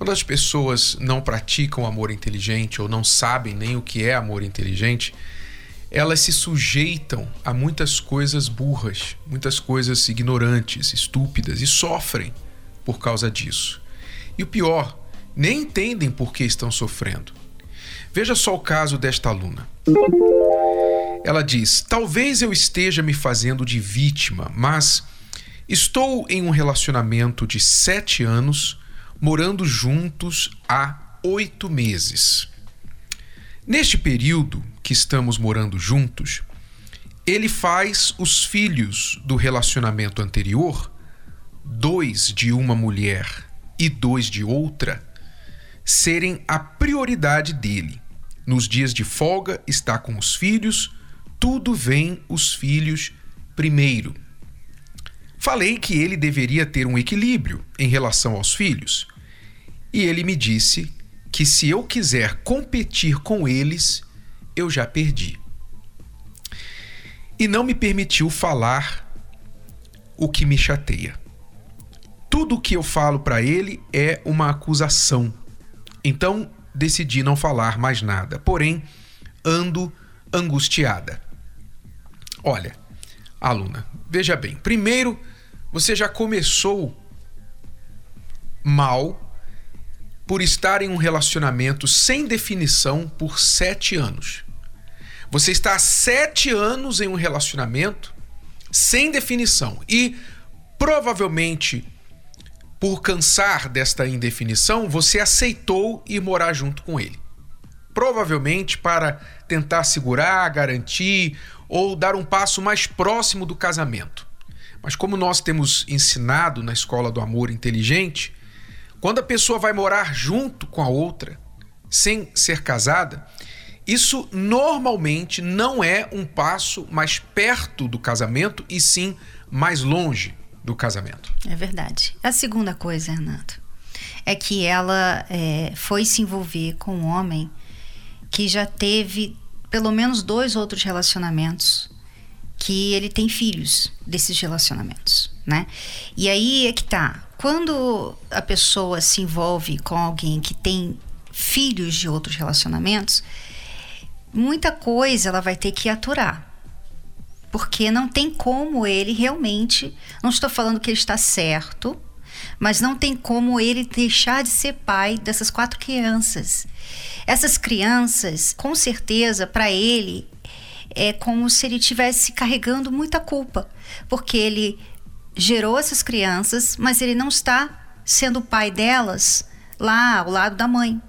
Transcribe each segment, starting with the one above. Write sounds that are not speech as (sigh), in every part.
Quando as pessoas não praticam amor inteligente ou não sabem nem o que é amor inteligente, elas se sujeitam a muitas coisas burras, muitas coisas ignorantes, estúpidas e sofrem por causa disso. E o pior, nem entendem por que estão sofrendo. Veja só o caso desta aluna. Ela diz: Talvez eu esteja me fazendo de vítima, mas estou em um relacionamento de sete anos morando juntos há oito meses. Neste período que estamos morando juntos, ele faz os filhos do relacionamento anterior, dois de uma mulher e dois de outra, serem a prioridade dele. Nos dias de folga, está com os filhos, tudo vem os filhos primeiro. Falei que ele deveria ter um equilíbrio em relação aos filhos. E ele me disse que se eu quiser competir com eles, eu já perdi. E não me permitiu falar o que me chateia. Tudo o que eu falo para ele é uma acusação. Então decidi não falar mais nada. Porém, ando angustiada. Olha, aluna, veja bem. Primeiro, você já começou mal por estar em um relacionamento sem definição por sete anos. Você está há sete anos em um relacionamento sem definição e provavelmente por cansar desta indefinição, você aceitou ir morar junto com ele. Provavelmente para tentar segurar, garantir ou dar um passo mais próximo do casamento. Mas como nós temos ensinado na escola do amor inteligente, quando a pessoa vai morar junto com a outra, sem ser casada, isso normalmente não é um passo mais perto do casamento e sim mais longe do casamento. É verdade. A segunda coisa, Renato, é que ela é, foi se envolver com um homem que já teve pelo menos dois outros relacionamentos que ele tem filhos desses relacionamentos, né? E aí é que tá. Quando a pessoa se envolve com alguém que tem filhos de outros relacionamentos, muita coisa ela vai ter que aturar. Porque não tem como ele realmente, não estou falando que ele está certo, mas não tem como ele deixar de ser pai dessas quatro crianças. Essas crianças, com certeza, para ele, é como se ele estivesse carregando muita culpa, porque ele gerou essas crianças, mas ele não está sendo o pai delas lá ao lado da mãe.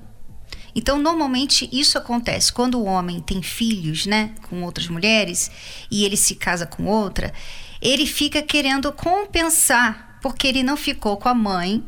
Então, normalmente isso acontece quando o homem tem filhos, né, com outras mulheres e ele se casa com outra, ele fica querendo compensar porque ele não ficou com a mãe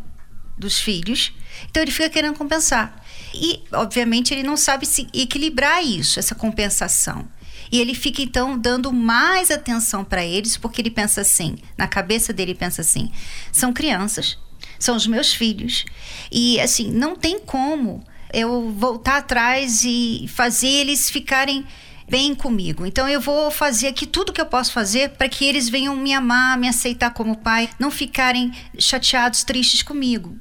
dos filhos, então ele fica querendo compensar. E, obviamente, ele não sabe se equilibrar isso, essa compensação. E ele fica então dando mais atenção para eles, porque ele pensa assim, na cabeça dele pensa assim: são crianças, são os meus filhos. E assim, não tem como eu voltar atrás e fazer eles ficarem bem comigo. Então eu vou fazer aqui tudo que eu posso fazer para que eles venham me amar, me aceitar como pai, não ficarem chateados, tristes comigo.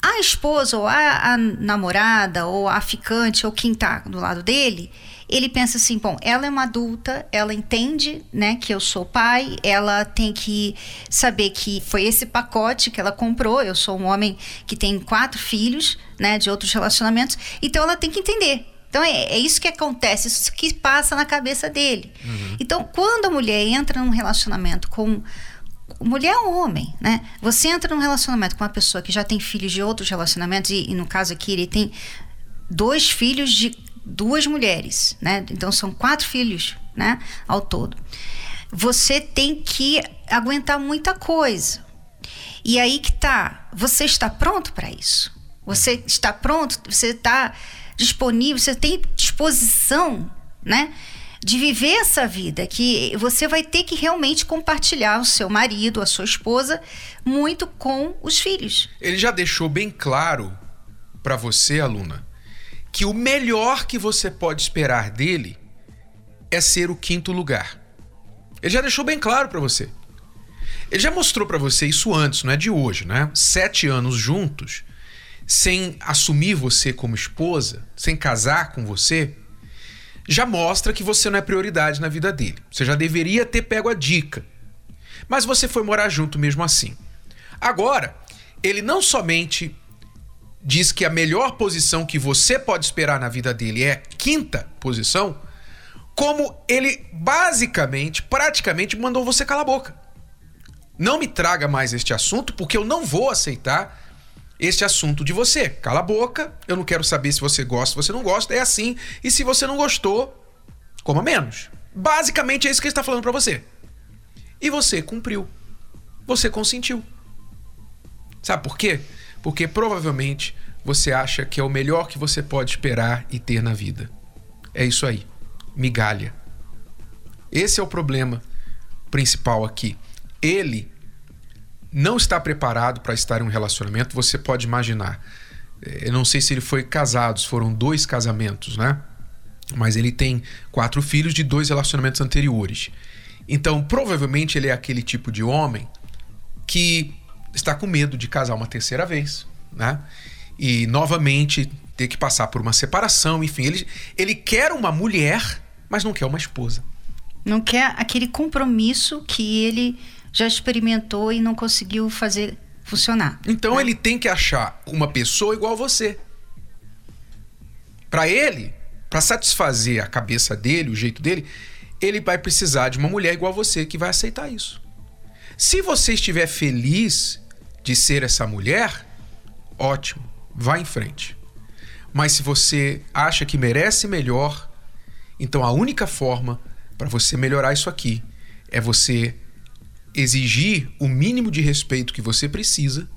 A esposa ou a, a namorada ou a ficante ou quem está do lado dele, ele pensa assim, bom, ela é uma adulta, ela entende, né, que eu sou pai, ela tem que saber que foi esse pacote que ela comprou, eu sou um homem que tem quatro filhos, né, de outros relacionamentos, então ela tem que entender. Então é, é isso que acontece, isso que passa na cabeça dele. Uhum. Então, quando a mulher entra num relacionamento com mulher ou homem, né? Você entra num relacionamento com uma pessoa que já tem filhos de outros relacionamentos e, e no caso aqui ele tem dois filhos de duas mulheres, né? Então são quatro filhos, né? Ao todo. Você tem que aguentar muita coisa. E aí que tá. Você está pronto para isso? Você está pronto? Você está disponível? Você tem disposição né? De viver essa vida, que você vai ter que realmente compartilhar o seu marido, a sua esposa, muito com os filhos. Ele já deixou bem claro para você, aluna, que o melhor que você pode esperar dele é ser o quinto lugar. Ele já deixou bem claro para você. Ele já mostrou para você isso antes, não é de hoje, né? Sete anos juntos, sem assumir você como esposa, sem casar com você, já mostra que você não é prioridade na vida dele. Você já deveria ter pego a dica. Mas você foi morar junto mesmo assim. Agora, ele não somente diz que a melhor posição que você pode esperar na vida dele é quinta posição, como ele basicamente, praticamente mandou você calar a boca. Não me traga mais este assunto porque eu não vou aceitar este assunto de você. Cala a boca, eu não quero saber se você gosta se você não gosta, é assim. E se você não gostou, coma menos. Basicamente é isso que ele está falando para você. E você cumpriu. Você consentiu. Sabe por quê? Porque provavelmente você acha que é o melhor que você pode esperar e ter na vida. É isso aí. Migalha. Esse é o problema principal aqui. Ele não está preparado para estar em um relacionamento, você pode imaginar. Eu não sei se ele foi casado, foram dois casamentos, né? Mas ele tem quatro filhos de dois relacionamentos anteriores. Então, provavelmente ele é aquele tipo de homem que está com medo de casar uma terceira vez, né? E novamente ter que passar por uma separação, enfim, ele, ele quer uma mulher, mas não quer uma esposa. Não quer aquele compromisso que ele já experimentou e não conseguiu fazer funcionar. Então né? ele tem que achar uma pessoa igual a você. Para ele, para satisfazer a cabeça dele, o jeito dele, ele vai precisar de uma mulher igual a você que vai aceitar isso. Se você estiver feliz de ser essa mulher, ótimo, vá em frente. Mas se você acha que merece melhor, então a única forma para você melhorar isso aqui é você exigir o mínimo de respeito que você precisa,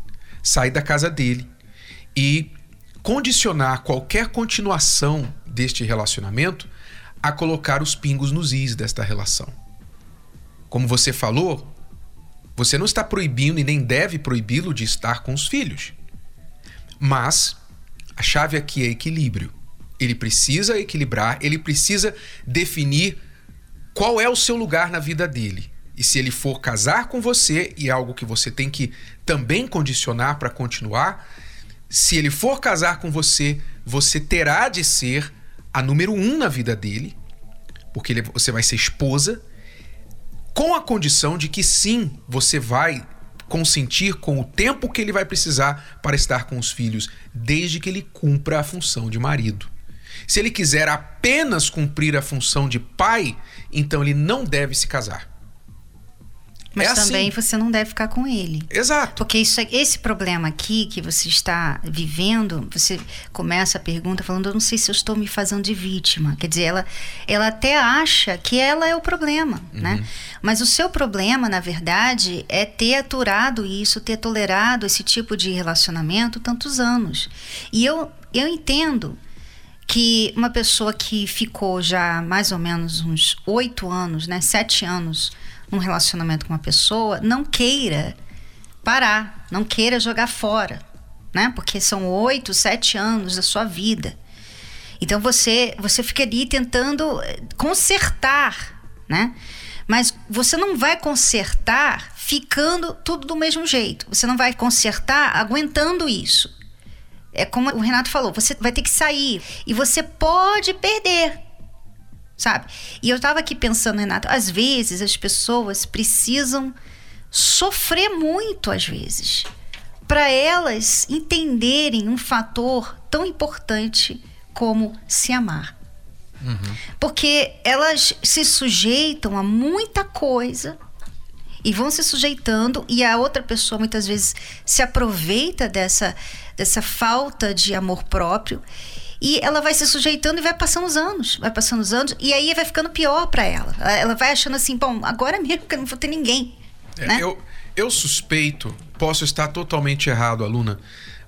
sair da casa dele e condicionar qualquer continuação deste relacionamento a colocar os pingos nos is desta relação. Como você falou, você não está proibindo e nem deve proibi-lo de estar com os filhos. Mas a chave aqui é equilíbrio. Ele precisa equilibrar, ele precisa definir qual é o seu lugar na vida dele. E se ele for casar com você, e é algo que você tem que também condicionar para continuar, se ele for casar com você, você terá de ser a número um na vida dele, porque você vai ser esposa, com a condição de que sim, você vai consentir com o tempo que ele vai precisar para estar com os filhos, desde que ele cumpra a função de marido. Se ele quiser apenas cumprir a função de pai, então ele não deve se casar. Mas é também assim. você não deve ficar com ele. Exato. Porque isso, esse problema aqui que você está vivendo, você começa a pergunta falando, eu não sei se eu estou me fazendo de vítima. Quer dizer, ela, ela até acha que ela é o problema, uhum. né? Mas o seu problema, na verdade, é ter aturado isso, ter tolerado esse tipo de relacionamento tantos anos. E eu, eu entendo que uma pessoa que ficou já mais ou menos uns oito anos, né, sete anos um relacionamento com uma pessoa, não queira parar, não queira jogar fora, né? Porque são oito, sete anos da sua vida. Então você você fica ali tentando eh, consertar, né? Mas você não vai consertar ficando tudo do mesmo jeito. Você não vai consertar aguentando isso. É como o Renato falou, você vai ter que sair e você pode perder sabe? E eu estava aqui pensando, Renato, às vezes as pessoas precisam sofrer muito, às vezes, para elas entenderem um fator tão importante como se amar. Uhum. Porque elas se sujeitam a muita coisa e vão se sujeitando e a outra pessoa muitas vezes se aproveita dessa, dessa falta de amor próprio e ela vai se sujeitando e vai passando os anos, vai passando os anos, e aí vai ficando pior para ela. Ela vai achando assim, bom, agora mesmo que eu não vou ter ninguém. É, né? eu, eu suspeito, posso estar totalmente errado, aluna,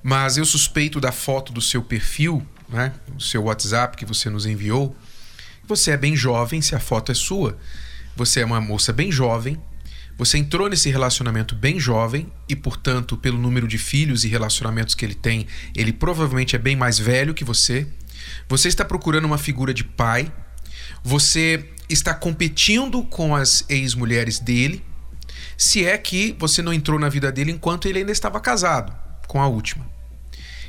mas eu suspeito da foto do seu perfil, né? Do seu WhatsApp que você nos enviou, Você é bem jovem, se a foto é sua. Você é uma moça bem jovem. Você entrou nesse relacionamento bem jovem e, portanto, pelo número de filhos e relacionamentos que ele tem, ele provavelmente é bem mais velho que você. Você está procurando uma figura de pai. Você está competindo com as ex-mulheres dele. Se é que você não entrou na vida dele enquanto ele ainda estava casado com a última.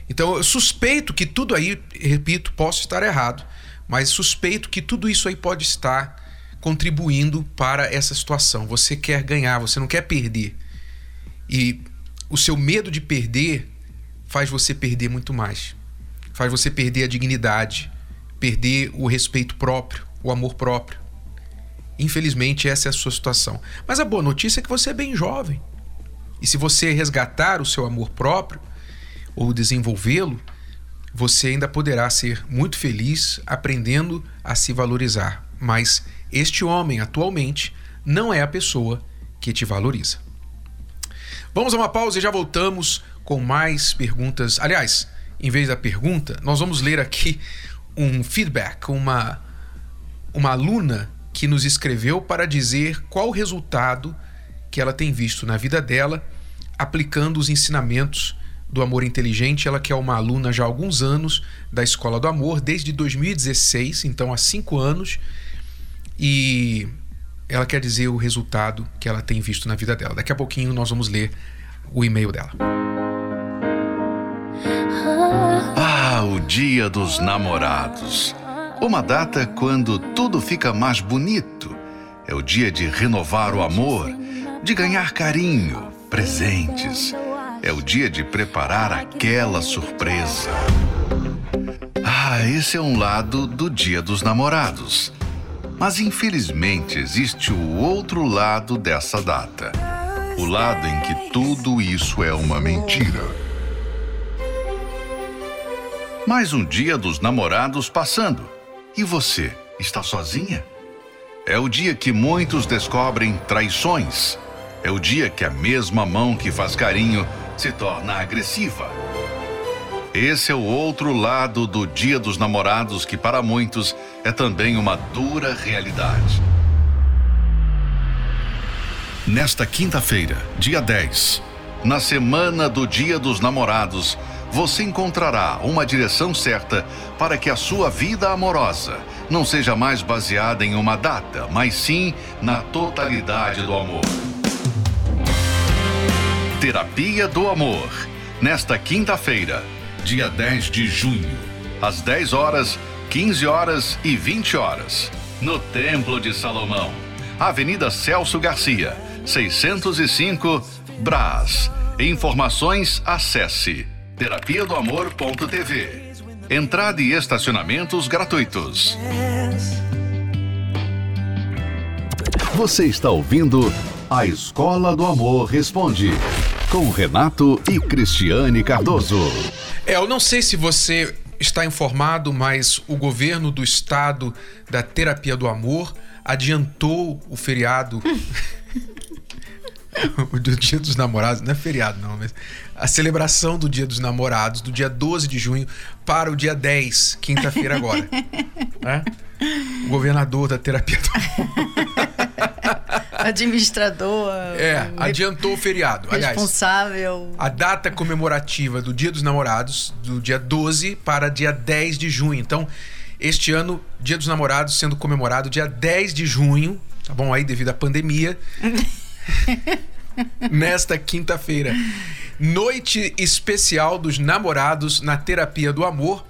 Então eu suspeito que tudo aí, repito, posso estar errado, mas suspeito que tudo isso aí pode estar contribuindo para essa situação. Você quer ganhar, você não quer perder. E o seu medo de perder faz você perder muito mais. Faz você perder a dignidade, perder o respeito próprio, o amor próprio. Infelizmente, essa é a sua situação. Mas a boa notícia é que você é bem jovem. E se você resgatar o seu amor próprio, ou desenvolvê-lo, você ainda poderá ser muito feliz aprendendo a se valorizar. Mas este homem, atualmente, não é a pessoa que te valoriza. Vamos a uma pausa e já voltamos com mais perguntas. Aliás, em vez da pergunta, nós vamos ler aqui um feedback, uma, uma aluna que nos escreveu para dizer qual o resultado que ela tem visto na vida dela aplicando os ensinamentos do Amor Inteligente, ela que é uma aluna já há alguns anos da Escola do Amor, desde 2016, então há cinco anos, e ela quer dizer o resultado que ela tem visto na vida dela. Daqui a pouquinho nós vamos ler o e-mail dela. Ah, o Dia dos Namorados. Uma data quando tudo fica mais bonito. É o dia de renovar o amor, de ganhar carinho, presentes é o dia de preparar aquela surpresa. Ah, esse é um lado do Dia dos Namorados. Mas infelizmente existe o outro lado dessa data. O lado em que tudo isso é uma mentira. Mais um dia dos namorados passando. E você, está sozinha? É o dia que muitos descobrem traições. É o dia que a mesma mão que faz carinho se torna agressiva. Esse é o outro lado do Dia dos Namorados que, para muitos, é também uma dura realidade. Nesta quinta-feira, dia 10, na semana do Dia dos Namorados, você encontrará uma direção certa para que a sua vida amorosa não seja mais baseada em uma data, mas sim na totalidade do amor. Terapia do Amor. Nesta quinta-feira, dia 10 de junho, às 10 horas, 15 horas e 20 horas, no Templo de Salomão, Avenida Celso Garcia, 605, Brás. Informações acesse terapia do amor.tv. Entrada e estacionamentos gratuitos. Você está ouvindo a Escola do Amor Responde com Renato e Cristiane Cardoso. É, eu não sei se você está informado, mas o governo do estado da terapia do amor adiantou o feriado. (laughs) o Dia dos Namorados, não é feriado não, mas a celebração do Dia dos Namorados, do dia 12 de junho para o dia 10, quinta-feira agora. (laughs) né? O governador da terapia do amor. (laughs) (laughs) Administrador. É, adiantou o feriado. Responsável. Aliás, a data comemorativa do Dia dos Namorados, do dia 12 para dia 10 de junho. Então, este ano, Dia dos Namorados sendo comemorado dia 10 de junho, tá bom? Aí, devido à pandemia. (laughs) nesta quinta-feira. Noite especial dos namorados na terapia do amor.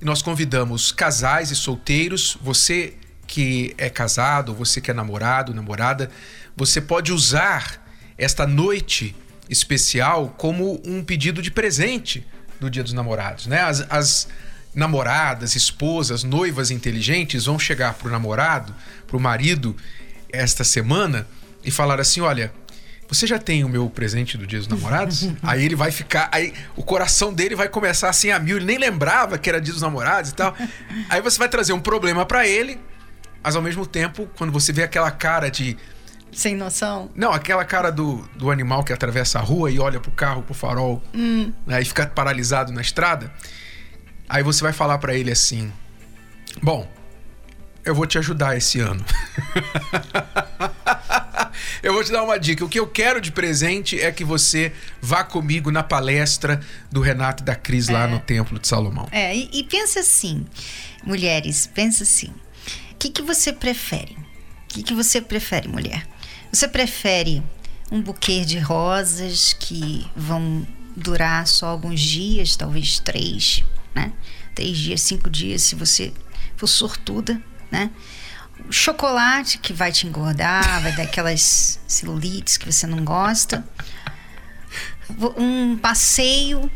E nós convidamos casais e solteiros, você que é casado, você que é namorado, namorada, você pode usar esta noite especial como um pedido de presente do Dia dos Namorados, né? As, as namoradas, esposas, noivas inteligentes vão chegar pro namorado, pro marido esta semana e falar assim, olha, você já tem o meu presente do Dia dos Namorados? (laughs) aí ele vai ficar. Aí o coração dele vai começar assim a mil. Ele nem lembrava que era Dia dos Namorados e tal. (laughs) Aí você vai trazer um problema para ele mas ao mesmo tempo, quando você vê aquela cara de. Sem noção? Não, aquela cara do, do animal que atravessa a rua e olha pro carro, pro farol, hum. né, e fica paralisado na estrada. Aí você vai falar para ele assim: Bom, eu vou te ajudar esse ano. (laughs) eu vou te dar uma dica. O que eu quero de presente é que você vá comigo na palestra do Renato e da Cris lá É. no Templo de Salomão. É, e, e pensa assim, mulheres, pensa assim. O que, que você prefere? O que, que você prefere, mulher? Você prefere um buquê de rosas que vão durar só alguns dias, talvez três, né? Três dias, cinco dias, se você for sortuda, né? O chocolate que vai te engordar, vai dar aquelas celulites que você não gosta. Um passeio,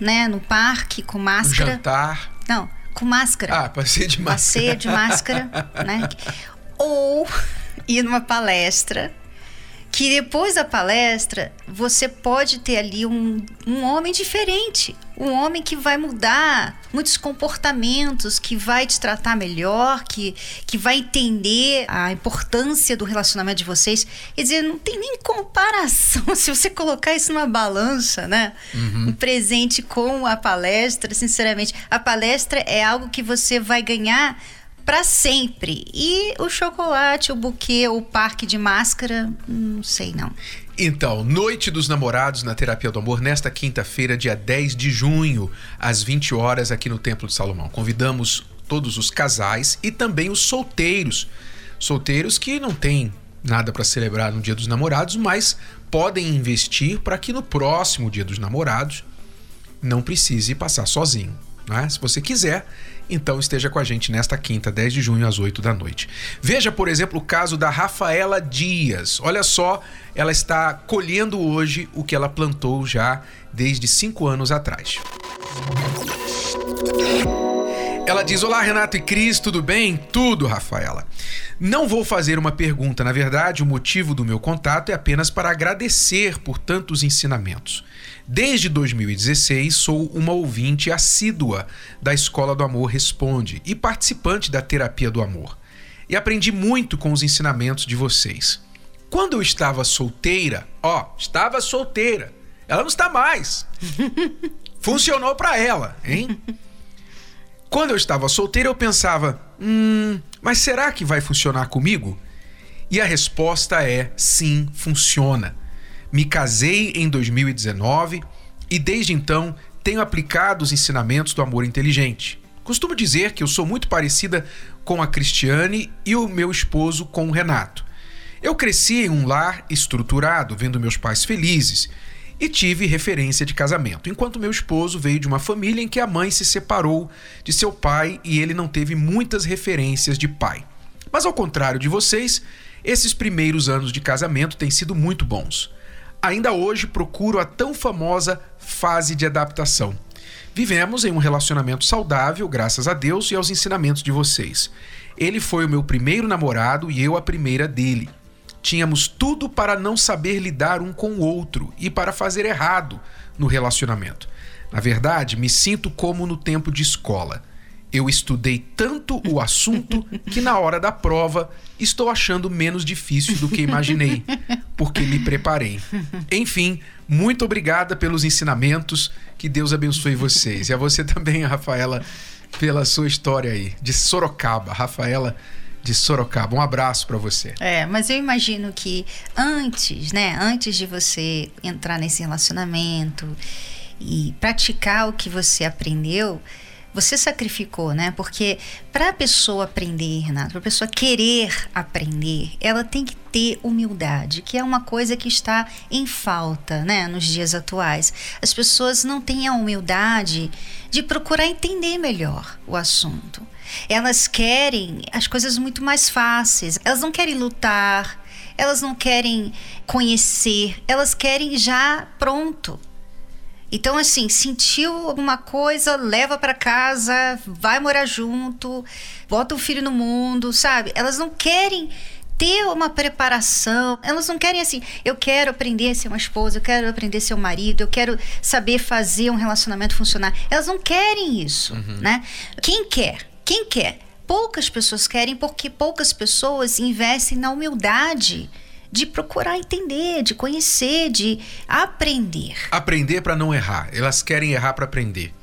né, no parque com Um máscara. jantar. Não, com máscara. Ah, passei de máscara. Passeio de máscara, (laughs) né? Ou ir numa palestra que depois da palestra você pode ter ali um, um homem diferente, um homem que vai mudar muitos comportamentos, que vai te tratar melhor, que, que vai entender a importância do relacionamento de vocês. Quer dizer, não tem nem comparação (laughs) se você colocar isso numa balança, né? Um presente com a palestra, sinceramente, a palestra é algo que você vai ganhar para sempre. E o chocolate, o buquê, o parque de máscara, não sei não. Então, Noite dos Namorados na Terapia do Amor, nesta quinta-feira, dia 10 de junho, às 20 horas, aqui no Templo de Salomão. Convidamos todos os casais e também os solteiros. Solteiros que não têm nada para celebrar no Dia dos Namorados, mas podem investir para que no próximo Dia dos Namorados não precise passar sozinho. Né? Se você quiser, então esteja com a gente nesta quinta, 10 de junho, às 8 da noite. Veja, por exemplo, o caso da Rafaela Dias. Olha só, ela está colhendo hoje o que ela plantou já desde cinco anos atrás. Ela diz: Olá, Renato e Cris, tudo bem? Tudo, Rafaela. Não vou fazer uma pergunta, na verdade, o motivo do meu contato é apenas para agradecer por tantos ensinamentos. Desde 2016, sou uma ouvinte assídua da Escola do Amor Responde e participante da Terapia do Amor. E aprendi muito com os ensinamentos de vocês. Quando eu estava solteira, ó, estava solteira, ela não está mais. (laughs) Funcionou para ela, hein? Quando eu estava solteiro, eu pensava: hum, mas será que vai funcionar comigo? E a resposta é: sim, funciona. Me casei em 2019 e desde então tenho aplicado os ensinamentos do amor inteligente. Costumo dizer que eu sou muito parecida com a Cristiane e o meu esposo com o Renato. Eu cresci em um lar estruturado, vendo meus pais felizes e tive referência de casamento, enquanto meu esposo veio de uma família em que a mãe se separou de seu pai e ele não teve muitas referências de pai. Mas ao contrário de vocês, esses primeiros anos de casamento têm sido muito bons. Ainda hoje procuro a tão famosa fase de adaptação. Vivemos em um relacionamento saudável, graças a Deus e aos ensinamentos de vocês. Ele foi o meu primeiro namorado e eu a primeira dele. Tínhamos tudo para não saber lidar um com o outro e para fazer errado no relacionamento. Na verdade, me sinto como no tempo de escola. Eu estudei tanto o assunto que na hora da prova estou achando menos difícil do que imaginei, porque me preparei. Enfim, muito obrigada pelos ensinamentos. Que Deus abençoe vocês. E a você também, Rafaela, pela sua história aí, de Sorocaba. Rafaela de Sorocaba. Um abraço para você. É, mas eu imagino que antes, né, antes de você entrar nesse relacionamento e praticar o que você aprendeu, você sacrificou, né? Porque para a pessoa aprender, Renato, para a pessoa querer aprender, ela tem que ter humildade, que é uma coisa que está em falta, né, nos dias atuais. As pessoas não têm a humildade de procurar entender melhor o assunto. Elas querem as coisas muito mais fáceis. Elas não querem lutar, elas não querem conhecer, elas querem já pronto. Então, assim, sentiu alguma coisa, leva para casa, vai morar junto, bota o filho no mundo, sabe? Elas não querem ter uma preparação. Elas não querem assim, eu quero aprender a ser uma esposa, eu quero aprender a ser um marido, eu quero saber fazer um relacionamento funcionar. Elas não querem isso, né? Quem quer? Quem quer? Poucas pessoas querem porque poucas pessoas investem na humildade de procurar entender, de conhecer, de aprender. Aprender para não errar. Elas querem errar para aprender.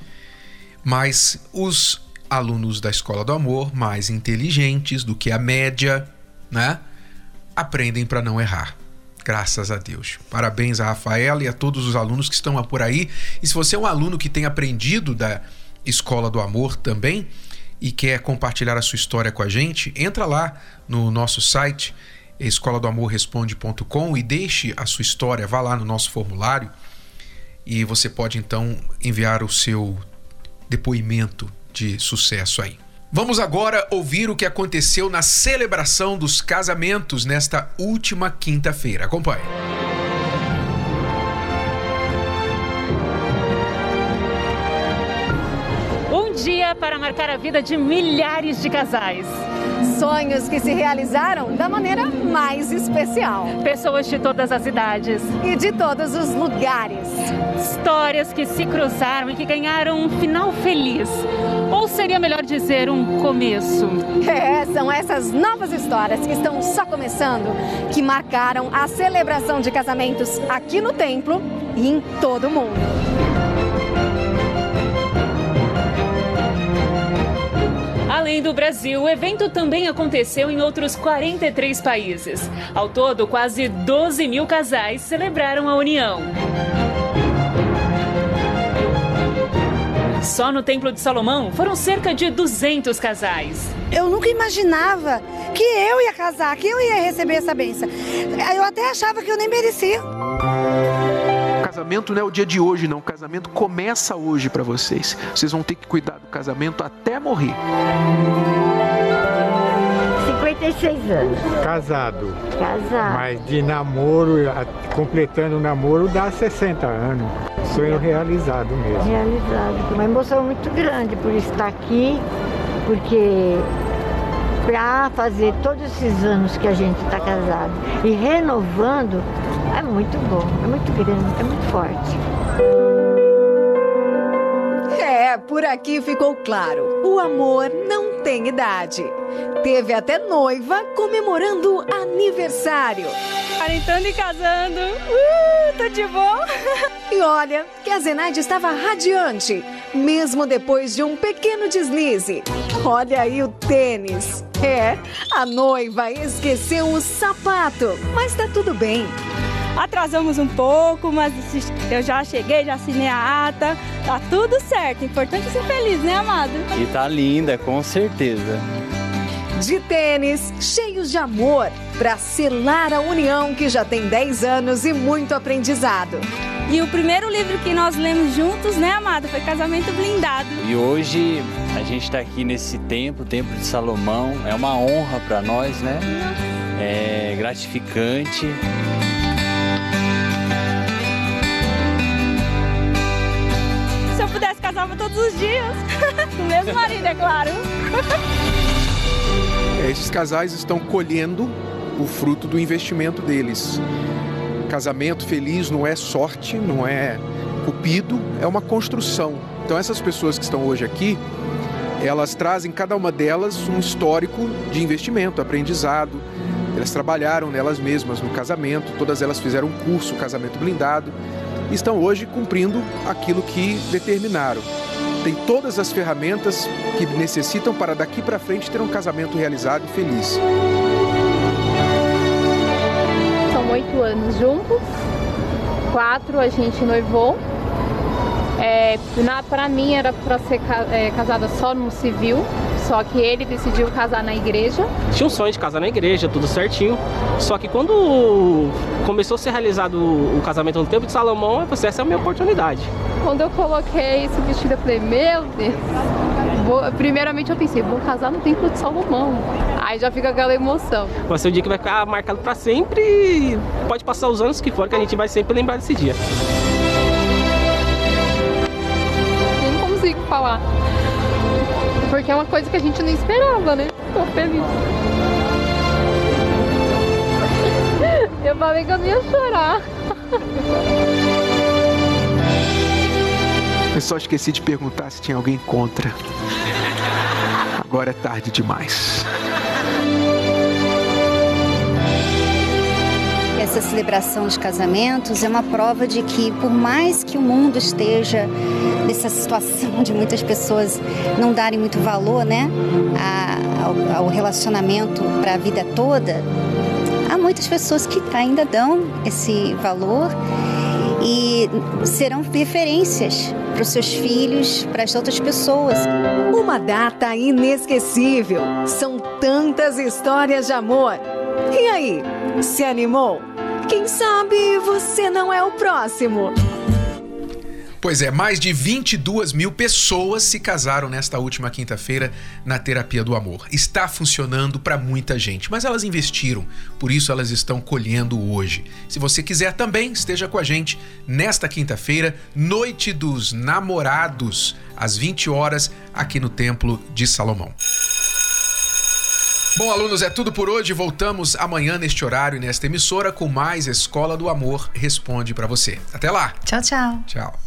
Mas os alunos da Escola do Amor, mais inteligentes do que a média, né? Aprendem para não errar. Graças a Deus. Parabéns a Rafaela e a todos os alunos que estão por aí. E se você é um aluno que tem aprendido da Escola do Amor também e quer compartilhar a sua história com a gente, entra lá no nosso site escola do amor responde.com e deixe a sua história, vá lá no nosso formulário e você pode então enviar o seu depoimento de sucesso aí. Vamos agora ouvir o que aconteceu na celebração dos casamentos nesta última quinta-feira. Acompanhe. Dia para marcar a vida de milhares de casais. Sonhos que se realizaram da maneira mais especial. Pessoas de todas as idades. E de todos os lugares. Histórias que se cruzaram e que ganharam um final feliz. Ou seria melhor dizer um começo? É, são essas novas histórias que estão só começando que marcaram a celebração de casamentos aqui no templo e em todo o mundo. Além do Brasil, o evento também aconteceu em outros 43 países. Ao todo, quase 12 mil casais celebraram a união. Só no Templo de Salomão foram cerca de 200 casais. Eu nunca imaginava que eu ia casar, que eu ia receber essa benção. Eu até achava que eu nem merecia casamento não é o dia de hoje, não. O casamento começa hoje para vocês. Vocês vão ter que cuidar do casamento até morrer. 56 anos. Casado. Casado. Mas de namoro, completando o namoro, dá 60 anos. Sonho realizado mesmo. Realizado. Uma emoção muito grande por estar aqui, porque para fazer todos esses anos que a gente está casado e renovando, é muito bom, é muito grande, é muito forte. É, por aqui ficou claro: o amor não tem idade. Teve até noiva comemorando aniversário. Quarentando e casando. Uh, tô de boa. E olha que a Zenaide estava radiante, mesmo depois de um pequeno deslize. Olha aí o tênis. É, a noiva esqueceu o sapato, mas tá tudo bem. Atrasamos um pouco, mas eu já cheguei, já assinei a ata, tá tudo certo. Importante ser feliz, né, amado? E tá linda, com certeza. De tênis, cheios de amor, para selar a união que já tem 10 anos e muito aprendizado. E o primeiro livro que nós lemos juntos, né, amado, foi Casamento Blindado. E hoje a gente está aqui nesse templo, o Templo de Salomão. É uma honra para nós, né? É gratificante. Se eu pudesse, casava todos os dias. (laughs) Com o mesmo marido, é claro. Esses casais estão colhendo o fruto do investimento deles. Casamento feliz não é sorte, não é cupido, é uma construção. Então essas pessoas que estão hoje aqui, elas trazem cada uma delas um histórico de investimento, aprendizado. Elas trabalharam nelas mesmas no casamento, todas elas fizeram um curso casamento blindado e estão hoje cumprindo aquilo que determinaram. Tem todas as ferramentas que necessitam para daqui para frente ter um casamento realizado e feliz oito anos juntos, quatro a gente noivou. É, para mim era para ser é, casada só no civil, só que ele decidiu casar na igreja. Tinha um sonho de casar na igreja, tudo certinho. Só que quando começou a ser realizado o casamento no tempo de Salomão, eu pensei, essa é a minha oportunidade. Quando eu coloquei esse vestido, eu falei, meu Deus. Vou, primeiramente eu pensei, vou casar no templo de Salomão. Aí já fica aquela emoção. Vai ser um dia que vai ficar marcado para sempre e pode passar os anos que for, que a gente vai sempre lembrar desse dia. Nem consigo falar. Porque é uma coisa que a gente não esperava, né? Tô feliz. Eu falei que eu não ia chorar. (laughs) Eu só esqueci de perguntar se tinha alguém contra. Agora é tarde demais. essa celebração de casamentos é uma prova de que, por mais que o mundo esteja nessa situação de muitas pessoas não darem muito valor né, ao, ao relacionamento para a vida toda, há muitas pessoas que ainda dão esse valor e serão referências para os seus filhos, para as outras pessoas. Uma data inesquecível. São tantas histórias de amor. E aí, se animou? Quem sabe você não é o próximo? Pois é, mais de 22 mil pessoas se casaram nesta última quinta-feira na terapia do amor. Está funcionando para muita gente, mas elas investiram, por isso elas estão colhendo hoje. Se você quiser também, esteja com a gente nesta quinta-feira, Noite dos Namorados, às 20 horas, aqui no Templo de Salomão. Bom, alunos, é tudo por hoje. Voltamos amanhã neste horário e nesta emissora com mais Escola do Amor Responde para você. Até lá. Tchau, tchau. Tchau.